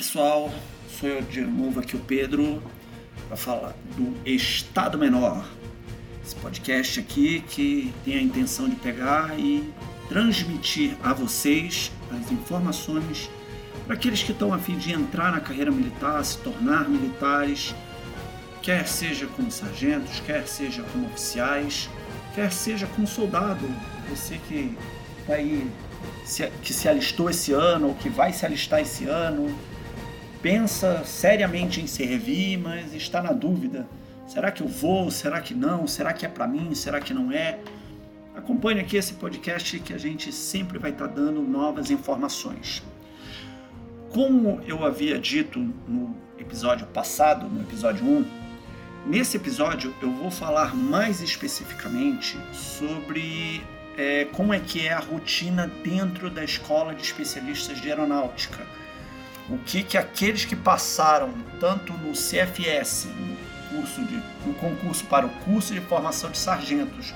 pessoal, sou eu de novo aqui o Pedro para falar do Estado Menor. Esse podcast aqui que tem a intenção de pegar e transmitir a vocês as informações para aqueles que estão a fim de entrar na carreira militar, se tornar militares, quer seja como sargentos, quer seja como oficiais, quer seja como soldado, você que está aí que se alistou esse ano ou que vai se alistar esse ano, pensa seriamente em servir, mas está na dúvida: será que eu vou? Será que não? Será que é para mim? Será que não é? Acompanhe aqui esse podcast que a gente sempre vai estar tá dando novas informações. Como eu havia dito no episódio passado, no episódio 1, nesse episódio eu vou falar mais especificamente sobre é, como é que é a rotina dentro da escola de especialistas de aeronáutica o que que aqueles que passaram tanto no CFS, no, curso de, no concurso para o curso de formação de sargentos,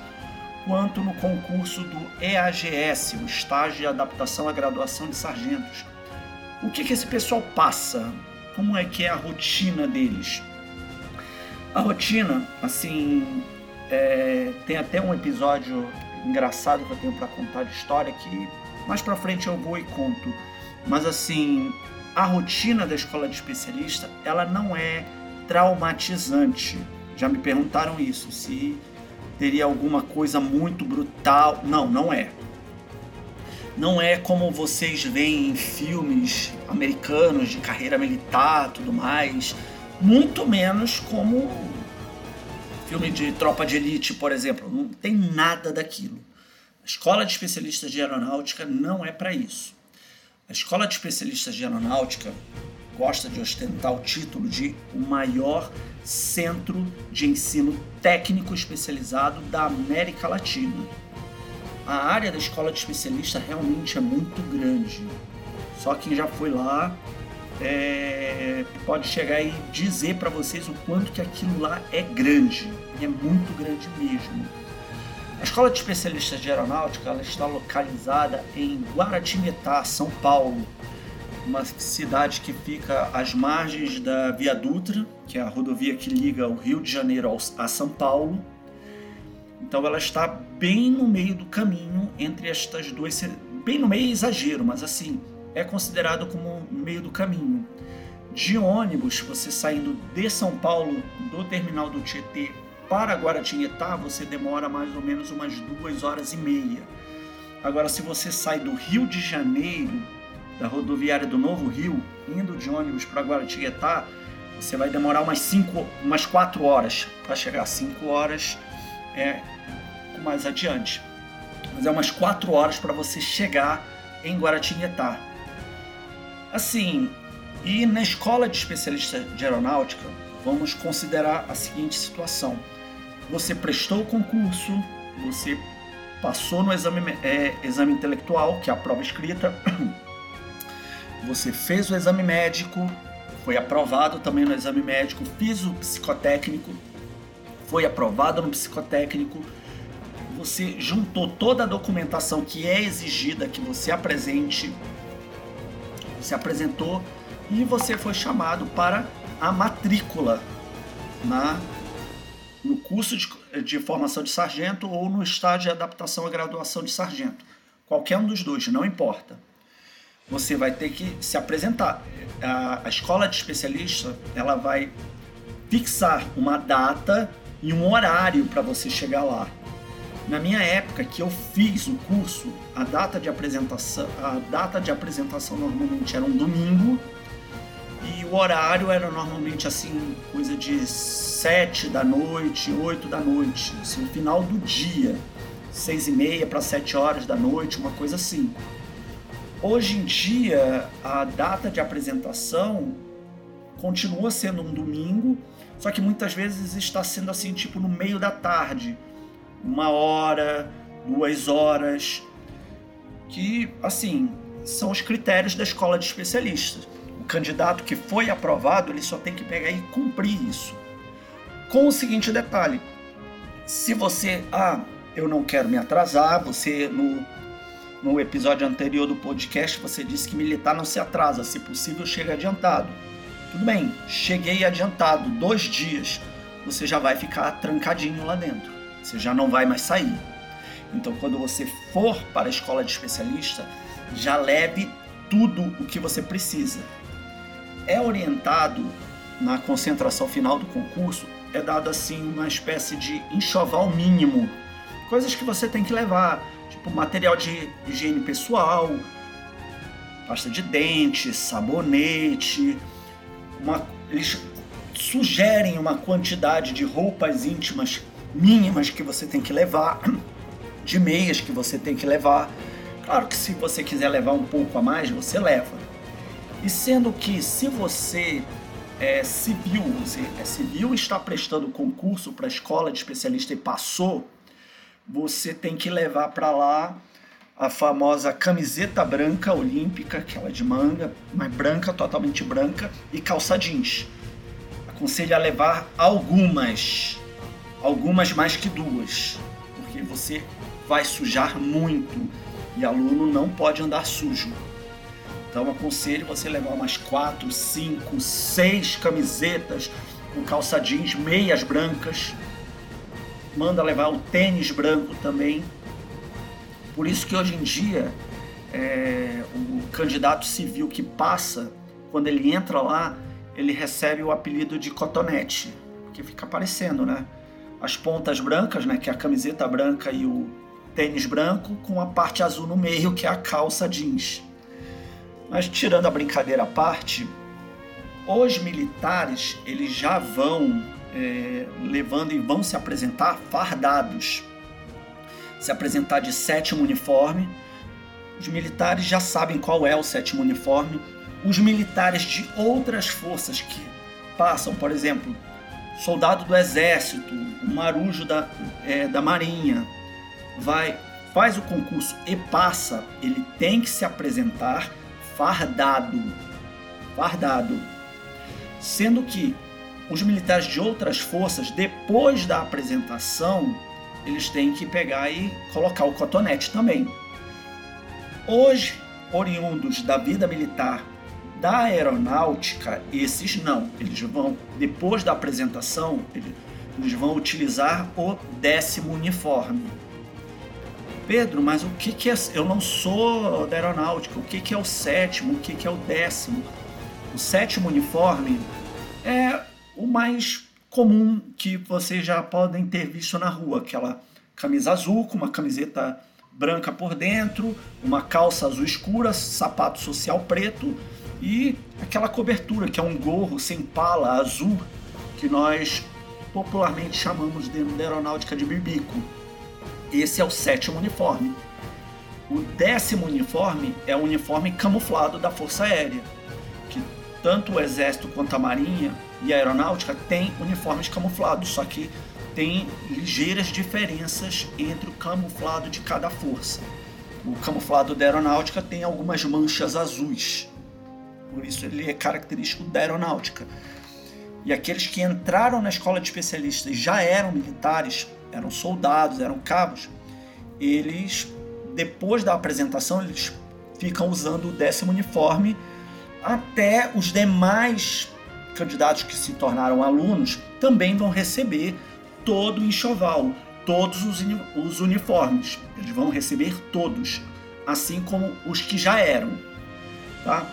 quanto no concurso do EAGS, o estágio de adaptação à graduação de sargentos. O que que esse pessoal passa? Como é que é a rotina deles? A rotina, assim, é, tem até um episódio engraçado que eu tenho para contar de história que mais para frente eu vou e conto. Mas assim, a rotina da escola de especialista ela não é traumatizante. Já me perguntaram isso, se teria alguma coisa muito brutal. Não, não é. Não é como vocês veem em filmes americanos de carreira militar, tudo mais. Muito menos como filme de tropa de elite, por exemplo. Não tem nada daquilo. A escola de especialistas de aeronáutica não é para isso. A Escola de Especialistas de Aeronáutica gosta de ostentar o título de o maior centro de ensino técnico especializado da América Latina. A área da escola de especialista realmente é muito grande. Só quem já foi lá é, pode chegar e dizer para vocês o quanto que aquilo lá é grande. É muito grande mesmo. A Escola de Especialistas de Aeronáutica ela está localizada em Guaratinguetá, São Paulo, uma cidade que fica às margens da Via Dutra, que é a rodovia que liga o Rio de Janeiro a São Paulo. Então ela está bem no meio do caminho entre estas duas, bem no meio é exagero, mas assim, é considerado como meio do caminho. De ônibus, você saindo de São Paulo, do terminal do Tietê para Guaratinguetá você demora mais ou menos umas duas horas e meia. Agora, se você sai do Rio de Janeiro, da rodoviária do Novo Rio, indo de ônibus para Guaratinguetá, você vai demorar umas cinco, umas quatro horas para chegar. a Cinco horas é mais adiante, mas é umas quatro horas para você chegar em Guaratinguetá. Assim, e na escola de especialista de aeronáutica, vamos considerar a seguinte situação você prestou o concurso, você passou no exame, é, exame intelectual, que é a prova escrita, você fez o exame médico, foi aprovado também no exame médico, fiz o psicotécnico, foi aprovado no psicotécnico, você juntou toda a documentação que é exigida que você apresente, você apresentou e você foi chamado para a matrícula na curso de, de formação de sargento ou no estágio de adaptação à graduação de sargento. Qualquer um dos dois, não importa. Você vai ter que se apresentar. A, a escola de especialista ela vai fixar uma data e um horário para você chegar lá. Na minha época que eu fiz o curso, a data de apresentação, a data de apresentação normalmente era um domingo o horário era normalmente assim, coisa de 7 da noite, 8 da noite, assim, no final do dia, 6 e meia para 7 horas da noite, uma coisa assim. Hoje em dia, a data de apresentação continua sendo um domingo, só que muitas vezes está sendo assim, tipo no meio da tarde, uma hora, duas horas, que assim são os critérios da escola de especialistas candidato que foi aprovado, ele só tem que pegar e cumprir isso. Com o seguinte detalhe: se você, ah, eu não quero me atrasar, você no, no episódio anterior do podcast, você disse que militar não se atrasa, se possível, chega adiantado. Tudo bem, cheguei adiantado, dois dias, você já vai ficar trancadinho lá dentro, você já não vai mais sair. Então, quando você for para a escola de especialista, já leve tudo o que você precisa. É orientado na concentração final do concurso, é dado assim uma espécie de enxoval mínimo, coisas que você tem que levar tipo material de higiene pessoal, pasta de dente, sabonete. Uma, eles sugerem uma quantidade de roupas íntimas mínimas que você tem que levar, de meias que você tem que levar. Claro que se você quiser levar um pouco a mais, você leva. E sendo que se você é civil, você é civil está prestando concurso para a escola de especialista e passou, você tem que levar para lá a famosa camiseta branca olímpica, aquela de manga, mas branca, totalmente branca, e calça jeans. Aconselho a levar algumas, algumas mais que duas, porque você vai sujar muito e aluno não pode andar sujo. Então aconselho você levar umas quatro, cinco, seis camisetas com calça jeans, meias brancas, manda levar o tênis branco também. Por isso que hoje em dia é, o candidato civil que passa, quando ele entra lá, ele recebe o apelido de cotonete, que fica aparecendo, né? As pontas brancas, né, que é a camiseta branca e o tênis branco, com a parte azul no meio, que é a calça jeans. Mas tirando a brincadeira à parte, os militares eles já vão é, levando e vão se apresentar fardados. Se apresentar de sétimo uniforme. Os militares já sabem qual é o sétimo uniforme. Os militares de outras forças que passam, por exemplo, soldado do exército, o marujo da, é, da marinha, vai faz o concurso e passa, ele tem que se apresentar fardado. Fardado. Sendo que os militares de outras forças, depois da apresentação, eles têm que pegar e colocar o cotonete também. Hoje, oriundos da vida militar da aeronáutica, esses não. Eles vão, depois da apresentação, eles vão utilizar o décimo uniforme. Pedro, mas o que, que é. Eu não sou da aeronáutica. O que, que é o sétimo? O que, que é o décimo? O sétimo uniforme é o mais comum que vocês já podem ter visto na rua, aquela camisa azul com uma camiseta branca por dentro, uma calça azul escura, sapato social preto e aquela cobertura que é um gorro sem pala azul que nós popularmente chamamos da aeronáutica de bibico. Esse é o sétimo uniforme. O décimo uniforme é o uniforme camuflado da Força Aérea, que tanto o Exército quanto a Marinha e a aeronáutica têm uniformes camuflados, só que tem ligeiras diferenças entre o camuflado de cada força. O camuflado da aeronáutica tem algumas manchas azuis, por isso ele é característico da aeronáutica. E aqueles que entraram na escola de especialistas já eram militares, eram soldados, eram cabos, eles, depois da apresentação, eles ficam usando o décimo uniforme até os demais candidatos que se tornaram alunos também vão receber todo o enxoval, todos os, uniformes. Eles vão receber todos, assim como os que já eram. Tá?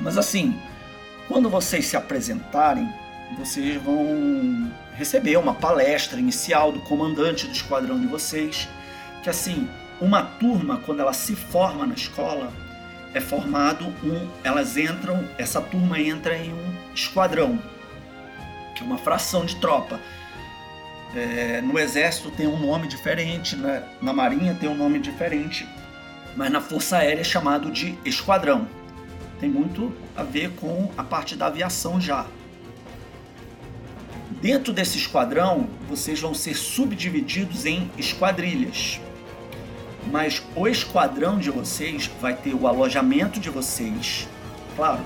Mas assim, quando vocês se apresentarem, vocês vão receber uma palestra inicial do comandante do esquadrão de vocês, que assim, uma turma quando ela se forma na escola, é formado um, elas entram, essa turma entra em um esquadrão, que é uma fração de tropa. É, no exército tem um nome diferente, na, na marinha tem um nome diferente, mas na força aérea é chamado de esquadrão. Tem muito a ver com a parte da aviação já. Dentro desse esquadrão, vocês vão ser subdivididos em esquadrilhas mas o esquadrão de vocês vai ter o alojamento de vocês. Claro,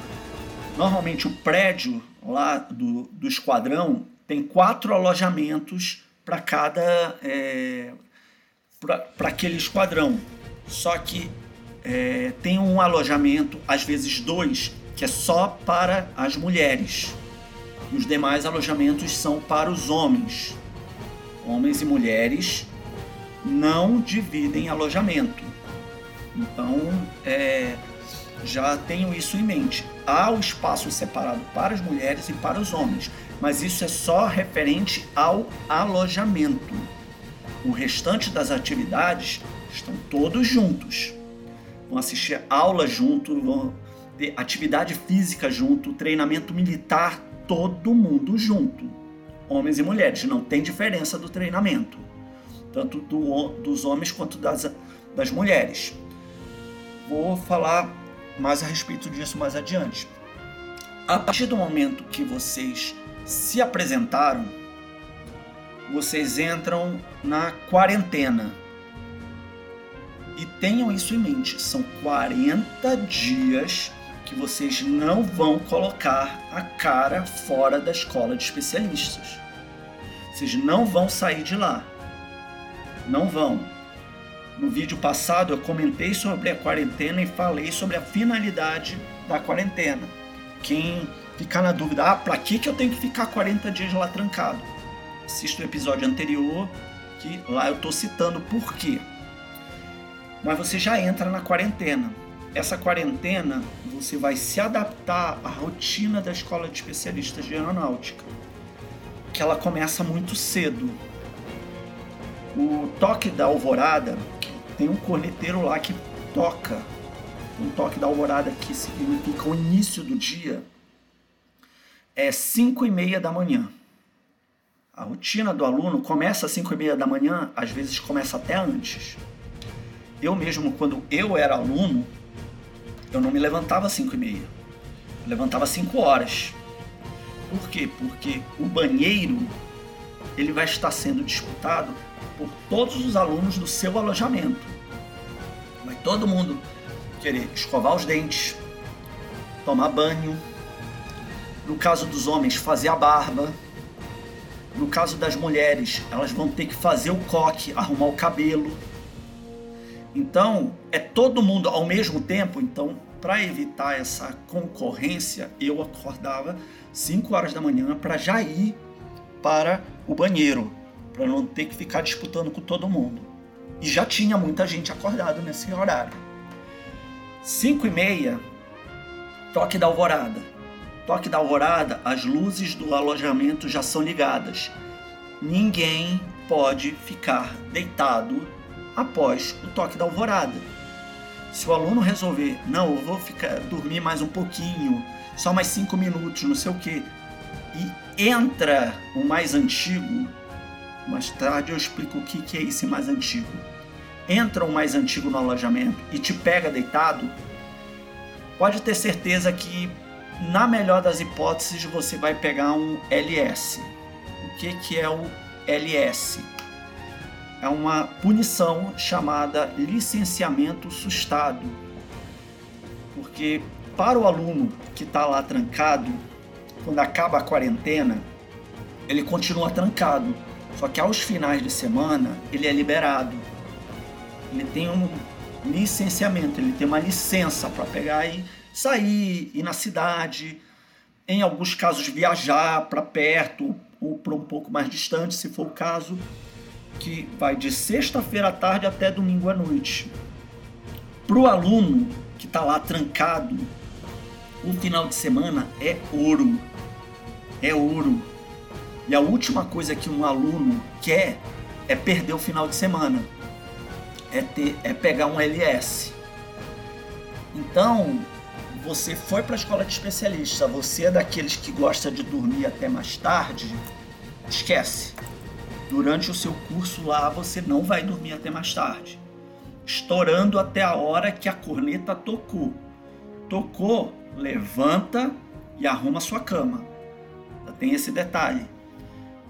normalmente o prédio lá do, do esquadrão tem quatro alojamentos para cada. É, para aquele esquadrão. Só que é, tem um alojamento, às vezes dois, que é só para as mulheres. Os demais alojamentos são para os homens. Homens e mulheres não dividem alojamento. Então, é, já tenho isso em mente. Há o espaço separado para as mulheres e para os homens, mas isso é só referente ao alojamento. O restante das atividades estão todos juntos. Vão assistir aula junto, vão ter atividade física junto, treinamento militar, todo mundo junto. Homens e mulheres, não tem diferença do treinamento, tanto do, dos homens quanto das, das mulheres. Vou falar mais a respeito disso mais adiante. A partir do momento que vocês se apresentaram, vocês entram na quarentena. E tenham isso em mente, são 40 dias que vocês não vão colocar a cara fora da escola de especialistas. Vocês não vão sair de lá. Não vão. No vídeo passado eu comentei sobre a quarentena e falei sobre a finalidade da quarentena. Quem ficar na dúvida, ah, para que, que eu tenho que ficar 40 dias lá trancado? Assista o episódio anterior, que lá eu estou citando por quê. Mas você já entra na quarentena. Essa quarentena você vai se adaptar à rotina da escola de especialistas de aeronáutica, que ela começa muito cedo. O toque da alvorada tem um corneteiro lá que toca um toque da alvorada que significa o início do dia é 5 e meia da manhã. A rotina do aluno começa às 5 e meia da manhã, às vezes começa até antes. Eu mesmo, quando eu era aluno, eu não me levantava às 5 e meia. Eu levantava às 5 horas. Por quê? Porque o banheiro ele vai estar sendo disputado por todos os alunos do seu alojamento. Vai todo mundo querer escovar os dentes, tomar banho, no caso dos homens, fazer a barba. No caso das mulheres, elas vão ter que fazer o coque, arrumar o cabelo. Então, é todo mundo ao mesmo tempo. Então, para evitar essa concorrência, eu acordava 5 horas da manhã para já ir para o banheiro, para não ter que ficar disputando com todo mundo. E já tinha muita gente acordado nesse horário. 5 e meia, toque da alvorada. Toque da alvorada, as luzes do alojamento já são ligadas. Ninguém pode ficar deitado após o toque da alvorada. Se o aluno resolver, não, eu vou ficar dormir mais um pouquinho, só mais cinco minutos, não sei o que, e entra o mais antigo, mais tarde eu explico o que, que é esse mais antigo. Entra o mais antigo no alojamento e te pega deitado, pode ter certeza que na melhor das hipóteses, você vai pegar um LS. O que, que é o LS? É uma punição chamada licenciamento sustado. Porque para o aluno que está lá trancado, quando acaba a quarentena, ele continua trancado. Só que aos finais de semana ele é liberado. Ele tem um licenciamento, ele tem uma licença para pegar e sair, ir na cidade, em alguns casos viajar para perto ou para um pouco mais distante, se for o caso, que vai de sexta-feira à tarde até domingo à noite. Para o aluno que está lá trancado, o final de semana é ouro. É ouro. E a última coisa que um aluno quer é perder o final de semana. É, ter, é pegar um LS. Então, você foi para a escola de especialista, você é daqueles que gosta de dormir até mais tarde, esquece. Durante o seu curso lá, você não vai dormir até mais tarde. Estourando até a hora que a corneta tocou. Tocou, levanta e arruma sua cama. Tem esse detalhe.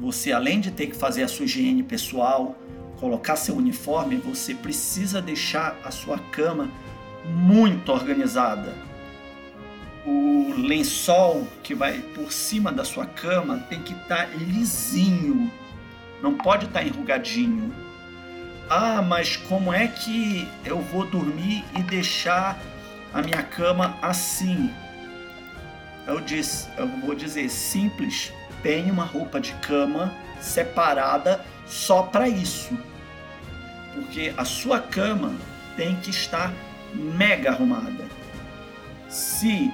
Você, além de ter que fazer a sua higiene pessoal, colocar seu uniforme, você precisa deixar a sua cama muito organizada o lençol que vai por cima da sua cama tem que estar tá lisinho, não pode estar tá enrugadinho. Ah, mas como é que eu vou dormir e deixar a minha cama assim? Eu disse, eu vou dizer simples, tem uma roupa de cama separada só para isso. Porque a sua cama tem que estar mega arrumada. Se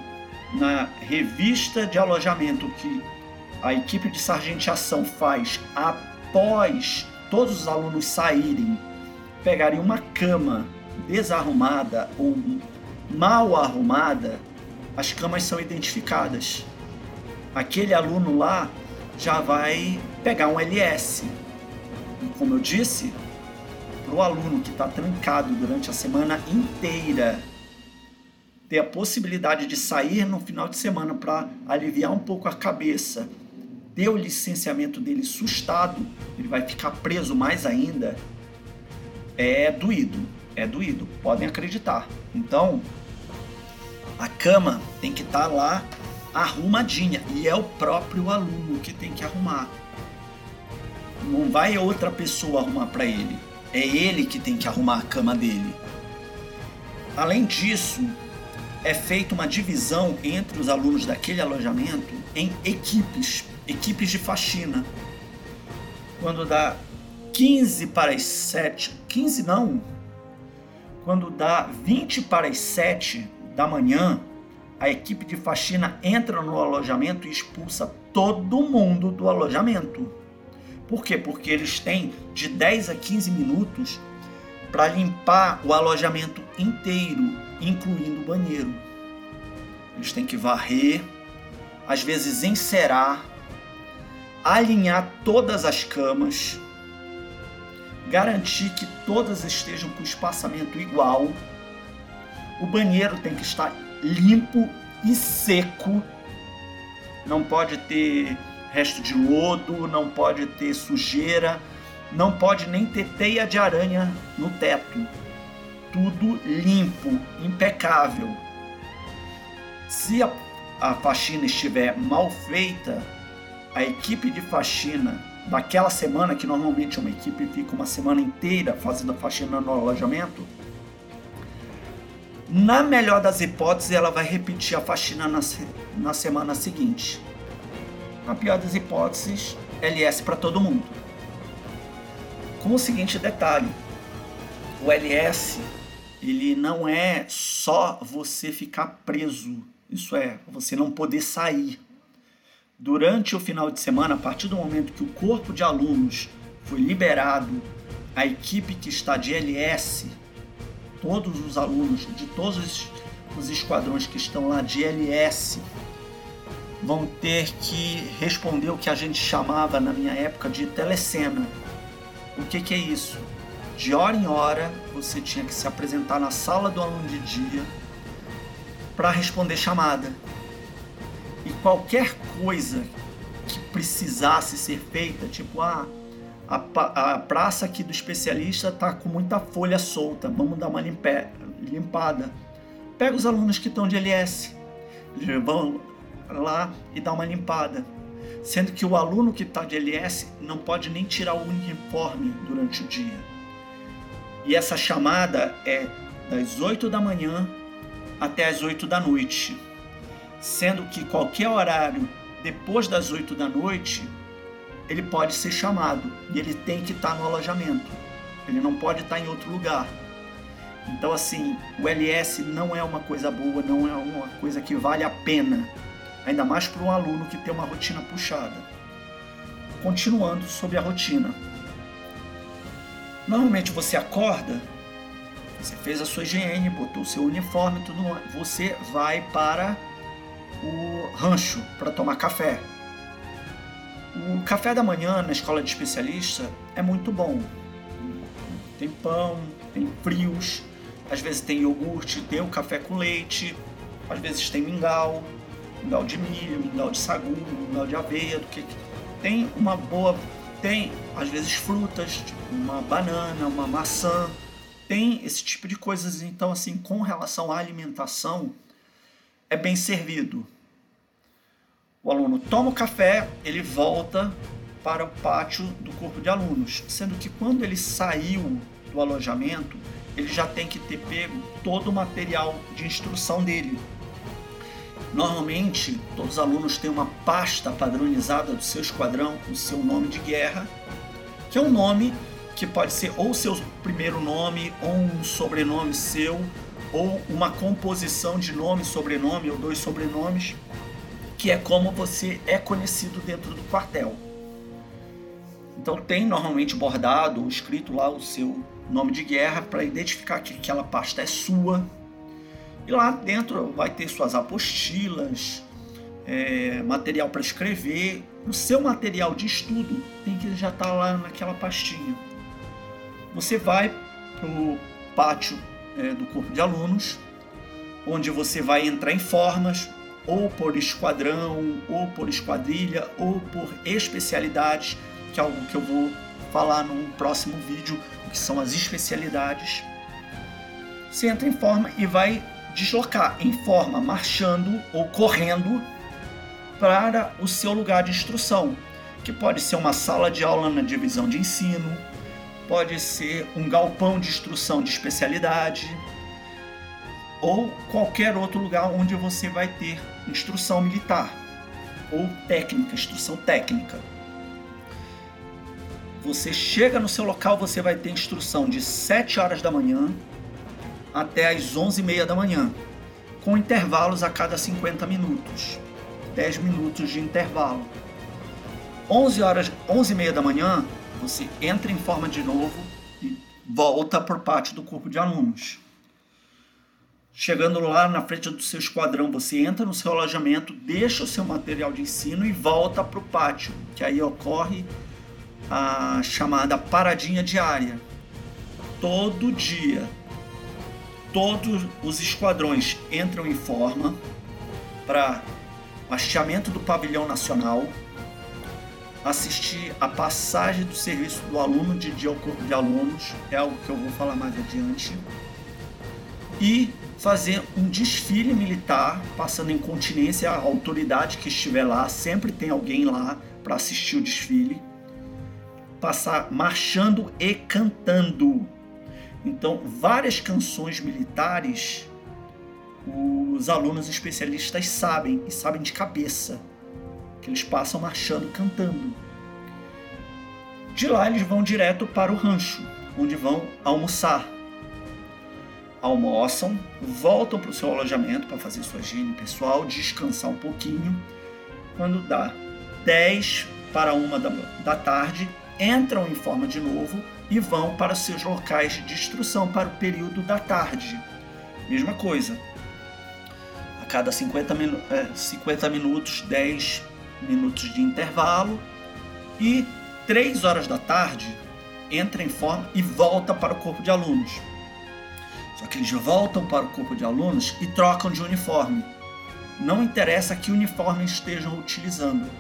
na revista de alojamento que a equipe de sargenteação faz após todos os alunos saírem, pegarem uma cama desarrumada ou mal arrumada, as camas são identificadas. Aquele aluno lá já vai pegar um LS. E como eu disse, para o aluno que está trancado durante a semana inteira ter a possibilidade de sair no final de semana para aliviar um pouco a cabeça, ter o licenciamento dele sustado, ele vai ficar preso mais ainda, é doído, é doído, podem acreditar. Então, a cama tem que estar tá lá arrumadinha e é o próprio aluno que tem que arrumar. Não vai outra pessoa arrumar para ele, é ele que tem que arrumar a cama dele. Além disso, é feita uma divisão entre os alunos daquele alojamento em equipes, equipes de faxina. Quando dá 15 para as 7, 15 não, quando dá 20 para as 7 da manhã, a equipe de faxina entra no alojamento e expulsa todo mundo do alojamento. Por quê? Porque eles têm de 10 a 15 minutos para limpar o alojamento inteiro, incluindo o banheiro. Eles têm que varrer, às vezes encerar, alinhar todas as camas, garantir que todas estejam com espaçamento igual. O banheiro tem que estar limpo e seco. Não pode ter resto de lodo, não pode ter sujeira, não pode nem ter teia de aranha no teto. Tudo limpo, impecável. Se a, a faxina estiver mal feita, a equipe de faxina daquela semana, que normalmente uma equipe fica uma semana inteira fazendo faxina no alojamento, na melhor das hipóteses, ela vai repetir a faxina na, na semana seguinte. Na pior das hipóteses, LS para todo mundo com o seguinte detalhe: o LS ele não é só você ficar preso, isso é, você não poder sair. Durante o final de semana, a partir do momento que o corpo de alunos foi liberado, a equipe que está de LS, todos os alunos de todos os esquadrões que estão lá de LS, vão ter que responder o que a gente chamava na minha época de telecena o que, que é isso? De hora em hora, você tinha que se apresentar na sala do aluno de dia para responder chamada. E qualquer coisa que precisasse ser feita, tipo, ah, a, a praça aqui do especialista tá com muita folha solta, vamos dar uma limpe, limpada. Pega os alunos que estão de LS, vão lá e dá uma limpada sendo que o aluno que está de LS não pode nem tirar o uniforme durante o dia. E essa chamada é das 8 da manhã até as 8 da noite, sendo que qualquer horário depois das 8 da noite ele pode ser chamado e ele tem que estar tá no alojamento, ele não pode estar tá em outro lugar. Então, assim, o LS não é uma coisa boa, não é uma coisa que vale a pena ainda mais para um aluno que tem uma rotina puxada. Continuando sobre a rotina. Normalmente você acorda, você fez a sua higiene, botou o seu uniforme, tudo, você vai para o rancho para tomar café. O café da manhã na escola de especialista é muito bom. Tem pão, tem frios, às vezes tem iogurte, tem o café com leite, às vezes tem mingau, mingau de milho, mingau de sagu, mingau de aveia, do que tem uma boa, tem às vezes frutas, tipo uma banana, uma maçã, tem esse tipo de coisas. Então, assim, com relação à alimentação, é bem servido. O aluno toma o café, ele volta para o pátio do corpo de alunos, sendo que quando ele saiu do alojamento, ele já tem que ter pego todo o material de instrução dele. Normalmente, todos os alunos têm uma pasta padronizada do seu esquadrão com seu nome de guerra, que é um nome que pode ser ou seu primeiro nome, ou um sobrenome seu, ou uma composição de nome, sobrenome ou dois sobrenomes, que é como você é conhecido dentro do quartel. Então tem normalmente bordado ou escrito lá o seu nome de guerra para identificar que aquela pasta é sua. E lá dentro vai ter suas apostilas, é, material para escrever. O seu material de estudo tem que já estar tá lá naquela pastinha. Você vai para o pátio é, do corpo de alunos, onde você vai entrar em formas, ou por esquadrão, ou por esquadrilha, ou por especialidades, que é algo que eu vou falar no próximo vídeo, que são as especialidades. Você entra em forma e vai deslocar em forma marchando ou correndo para o seu lugar de instrução, que pode ser uma sala de aula na divisão de ensino, pode ser um galpão de instrução de especialidade ou qualquer outro lugar onde você vai ter instrução militar ou técnica, instrução técnica. Você chega no seu local, você vai ter instrução de 7 horas da manhã até as 11 e meia da manhã, com intervalos a cada 50 minutos, 10 minutos de intervalo. 11 horas, 11 e meia da manhã, você entra em forma de novo e volta o pátio do corpo de alunos. Chegando lá na frente do seu esquadrão, você entra no seu alojamento, deixa o seu material de ensino e volta para o pátio, que aí ocorre a chamada paradinha diária. Todo dia, todos os esquadrões entram em forma para hasteamento do pavilhão nacional, assistir a passagem do serviço do aluno de dia ao corpo de alunos, é algo que eu vou falar mais adiante, e fazer um desfile militar, passando em continência a autoridade que estiver lá, sempre tem alguém lá para assistir o desfile, passar marchando e cantando. Então, várias canções militares os alunos especialistas sabem e sabem de cabeça eles passam marchando cantando. De lá eles vão direto para o rancho, onde vão almoçar. Almoçam, voltam para o seu alojamento para fazer sua higiene pessoal, descansar um pouquinho. Quando dá 10 para uma da, da tarde, entram em forma de novo e vão para seus locais de instrução para o período da tarde. Mesma coisa. A cada 50, minu 50 é, minutos, 10 minutos de intervalo e 3 horas da tarde entra em forma e volta para o corpo de alunos. Só que eles voltam para o corpo de alunos e trocam de uniforme. Não interessa que uniforme estejam utilizando.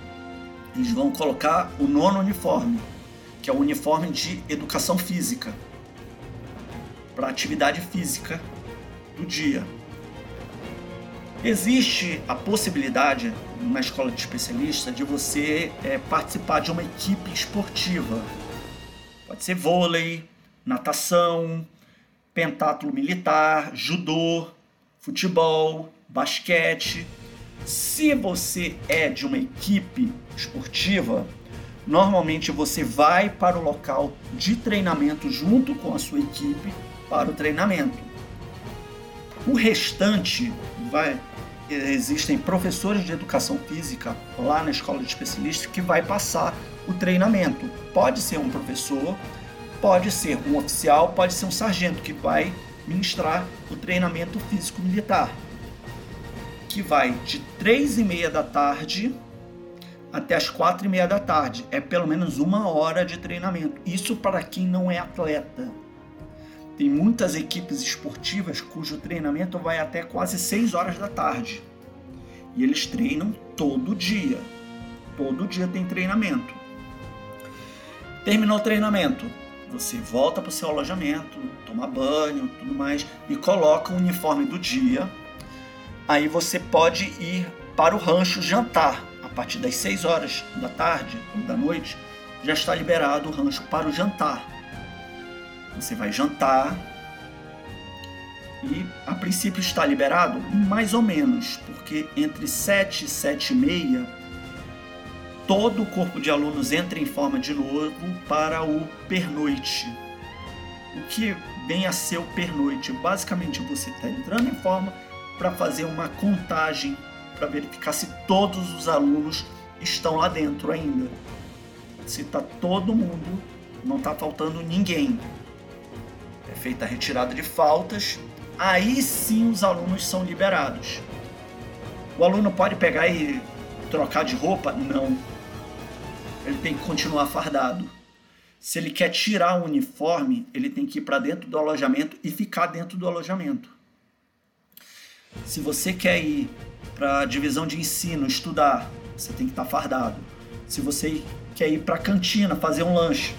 Eles vão colocar o nono uniforme, que é o uniforme de educação física, para atividade física do dia. Existe a possibilidade, numa escola de especialista, de você é, participar de uma equipe esportiva. Pode ser vôlei, natação, pentátulo militar, judô, futebol, basquete. Se você é de uma equipe esportiva, normalmente você vai para o local de treinamento junto com a sua equipe para o treinamento. O restante vai existem professores de educação física lá na escola de especialistas que vai passar o treinamento. Pode ser um professor, pode ser um oficial, pode ser um sargento que vai ministrar o treinamento físico militar, que vai de três e meia da tarde até as quatro e meia da tarde. É pelo menos uma hora de treinamento. Isso para quem não é atleta. Tem muitas equipes esportivas cujo treinamento vai até quase 6 horas da tarde. E eles treinam todo dia. Todo dia tem treinamento. Terminou o treinamento, você volta para o seu alojamento, toma banho, tudo mais e coloca o uniforme do dia. Aí você pode ir para o rancho jantar. A partir das 6 horas da tarde ou da noite, já está liberado o rancho para o jantar você vai jantar e a princípio está liberado mais ou menos, porque entre 7 e 7 e meia todo o corpo de alunos entra em forma de novo para o pernoite. O que vem a ser o pernoite? Basicamente você está entrando em forma para fazer uma contagem para verificar se todos os alunos estão lá dentro ainda. Se está todo mundo, não está faltando ninguém. É feita a retirada de faltas, aí sim os alunos são liberados. O aluno pode pegar e trocar de roupa? Não. Ele tem que continuar fardado. Se ele quer tirar o uniforme, ele tem que ir para dentro do alojamento e ficar dentro do alojamento. Se você quer ir para a divisão de ensino estudar, você tem que estar tá fardado. Se você quer ir para a cantina fazer um lanche,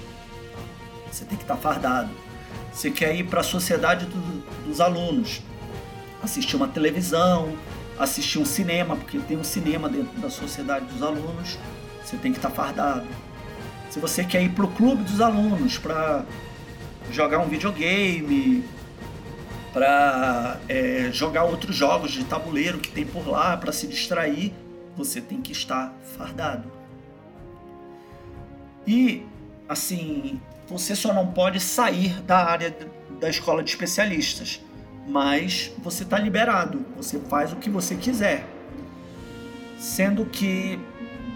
você tem que estar tá fardado. Você quer ir para a sociedade do, dos alunos, assistir uma televisão, assistir um cinema, porque tem um cinema dentro da sociedade dos alunos, você tem que estar tá fardado. Se você quer ir para o clube dos alunos para jogar um videogame, para é, jogar outros jogos de tabuleiro que tem por lá, para se distrair, você tem que estar fardado. E assim, você só não pode sair da área da escola de especialistas, mas você está liberado, você faz o que você quiser. Sendo que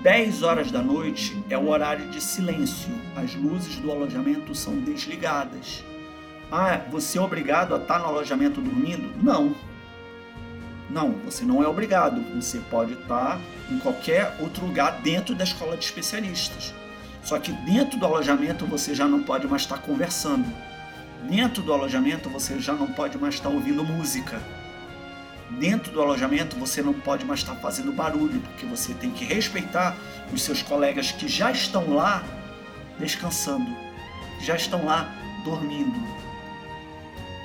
10 horas da noite é o horário de silêncio, as luzes do alojamento são desligadas. Ah, você é obrigado a estar tá no alojamento dormindo? Não. Não, você não é obrigado. Você pode estar tá em qualquer outro lugar dentro da escola de especialistas. Só que dentro do alojamento você já não pode mais estar conversando. Dentro do alojamento você já não pode mais estar ouvindo música. Dentro do alojamento você não pode mais estar fazendo barulho, porque você tem que respeitar os seus colegas que já estão lá descansando, já estão lá dormindo.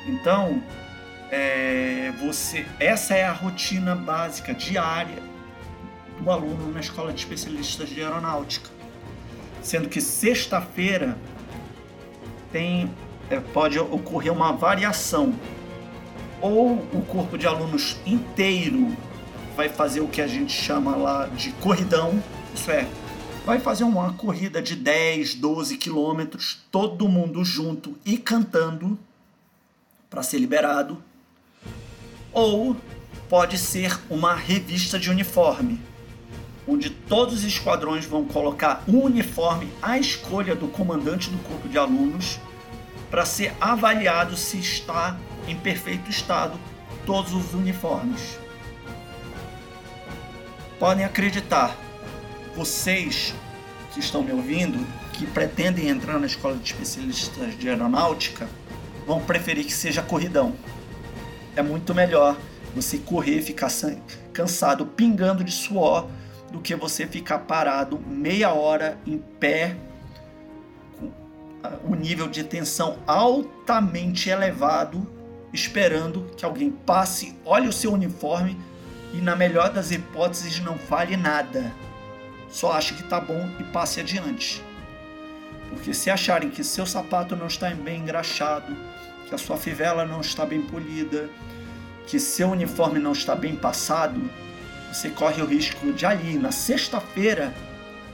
Então, é, você, essa é a rotina básica diária do aluno na escola de especialistas de aeronáutica sendo que sexta-feira tem é, pode ocorrer uma variação. Ou o corpo de alunos inteiro vai fazer o que a gente chama lá de corridão, isso é, vai fazer uma corrida de 10, 12 quilômetros, todo mundo junto e cantando para ser liberado. Ou pode ser uma revista de uniforme, onde todos os esquadrões vão colocar um uniforme à escolha do comandante do corpo de alunos para ser avaliado se está em perfeito estado todos os uniformes. Podem acreditar, vocês que estão me ouvindo, que pretendem entrar na escola de especialistas de aeronáutica, vão preferir que seja corridão. É muito melhor você correr, ficar cansado, pingando de suor, do que você ficar parado meia hora em pé, com o nível de tensão altamente elevado, esperando que alguém passe, olhe o seu uniforme e, na melhor das hipóteses, não fale nada. Só ache que tá bom e passe adiante. Porque se acharem que seu sapato não está bem engraxado, que a sua fivela não está bem polida, que seu uniforme não está bem passado, você corre o risco de ali, na sexta-feira,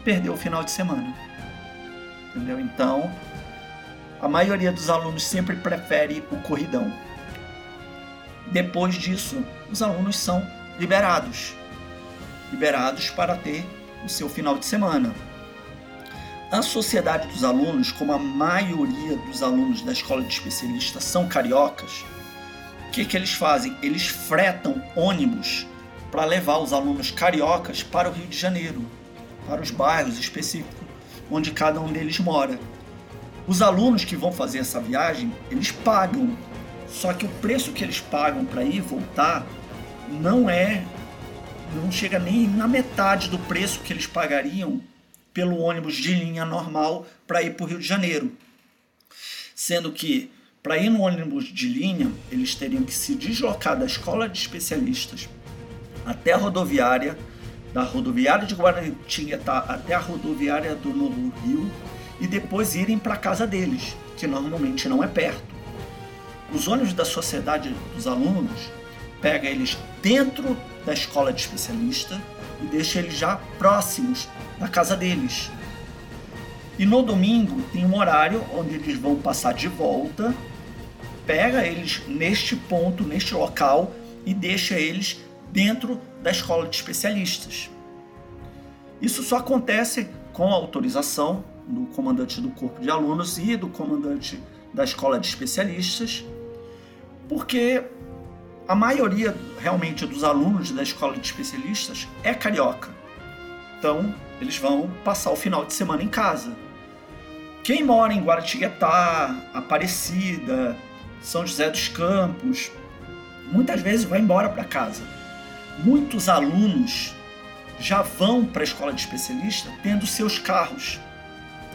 perder o final de semana. Entendeu? Então, a maioria dos alunos sempre prefere o corridão. Depois disso, os alunos são liberados liberados para ter o seu final de semana. A sociedade dos alunos, como a maioria dos alunos da escola de especialistas são cariocas, o que, que eles fazem? Eles fretam ônibus para levar os alunos cariocas para o Rio de Janeiro, para os bairros específicos onde cada um deles mora. Os alunos que vão fazer essa viagem, eles pagam, só que o preço que eles pagam para ir e voltar não é não chega nem na metade do preço que eles pagariam pelo ônibus de linha normal para ir para o Rio de Janeiro. Sendo que para ir no ônibus de linha, eles teriam que se deslocar da escola de especialistas até a rodoviária, da rodoviária de Guaratinguetá até a rodoviária do Novo Rio e depois irem para casa deles. que normalmente não é perto. Os ônibus da sociedade dos alunos pega eles dentro da escola de especialista e deixa eles já próximos da casa deles. E no domingo tem um horário onde eles vão passar de volta, pega eles neste ponto, neste local e deixa eles dentro da escola de especialistas. Isso só acontece com autorização do comandante do corpo de alunos e do comandante da escola de especialistas, porque a maioria realmente dos alunos da escola de especialistas é carioca. Então, eles vão passar o final de semana em casa. Quem mora em Guaratinguetá, Aparecida, São José dos Campos, muitas vezes vai embora para casa. Muitos alunos já vão para a escola de especialista tendo seus carros.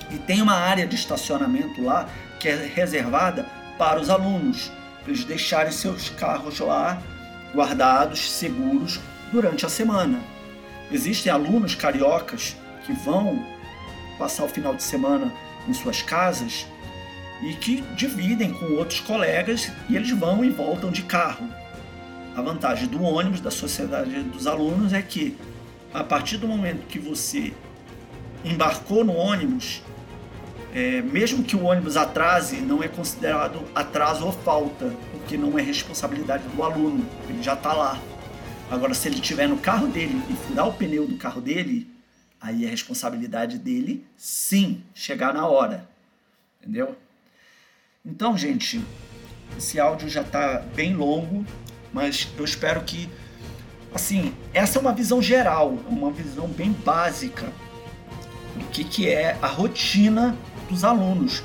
E tem uma área de estacionamento lá que é reservada para os alunos, para eles deixarem seus carros lá guardados, seguros durante a semana. Existem alunos cariocas que vão passar o final de semana em suas casas e que dividem com outros colegas e eles vão e voltam de carro. A vantagem do ônibus da sociedade dos alunos é que a partir do momento que você embarcou no ônibus, é, mesmo que o ônibus atrase, não é considerado atraso ou falta, porque não é responsabilidade do aluno, ele já está lá. Agora, se ele estiver no carro dele e furar o pneu do carro dele, aí é responsabilidade dele, sim, chegar na hora. Entendeu? Então, gente, esse áudio já está bem longo, mas eu espero que, assim, essa é uma visão geral, uma visão bem básica do que, que é a rotina dos alunos,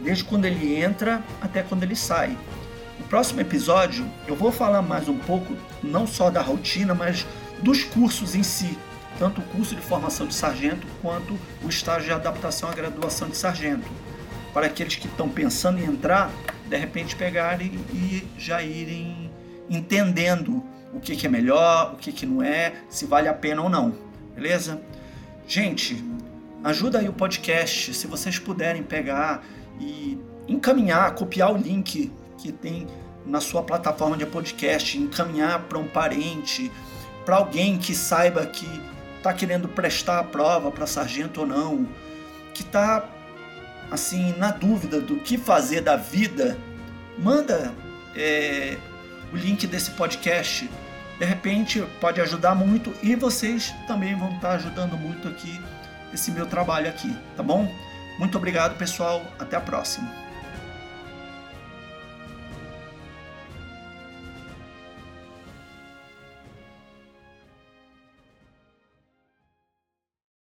desde quando ele entra até quando ele sai. No próximo episódio, eu vou falar mais um pouco, não só da rotina, mas dos cursos em si, tanto o curso de formação de sargento quanto o estágio de adaptação à graduação de sargento. Para aqueles que estão pensando em entrar, de repente pegarem e já irem entendendo o que, que é melhor, o que, que não é, se vale a pena ou não. Beleza? Gente, ajuda aí o podcast, se vocês puderem pegar e encaminhar, copiar o link que tem na sua plataforma de podcast, encaminhar para um parente, para alguém que saiba que está querendo prestar a prova para sargento ou não, que está assim na dúvida do que fazer da vida, manda é, o link desse podcast. De repente pode ajudar muito e vocês também vão estar ajudando muito aqui esse meu trabalho aqui, tá bom? Muito obrigado, pessoal. Até a próxima.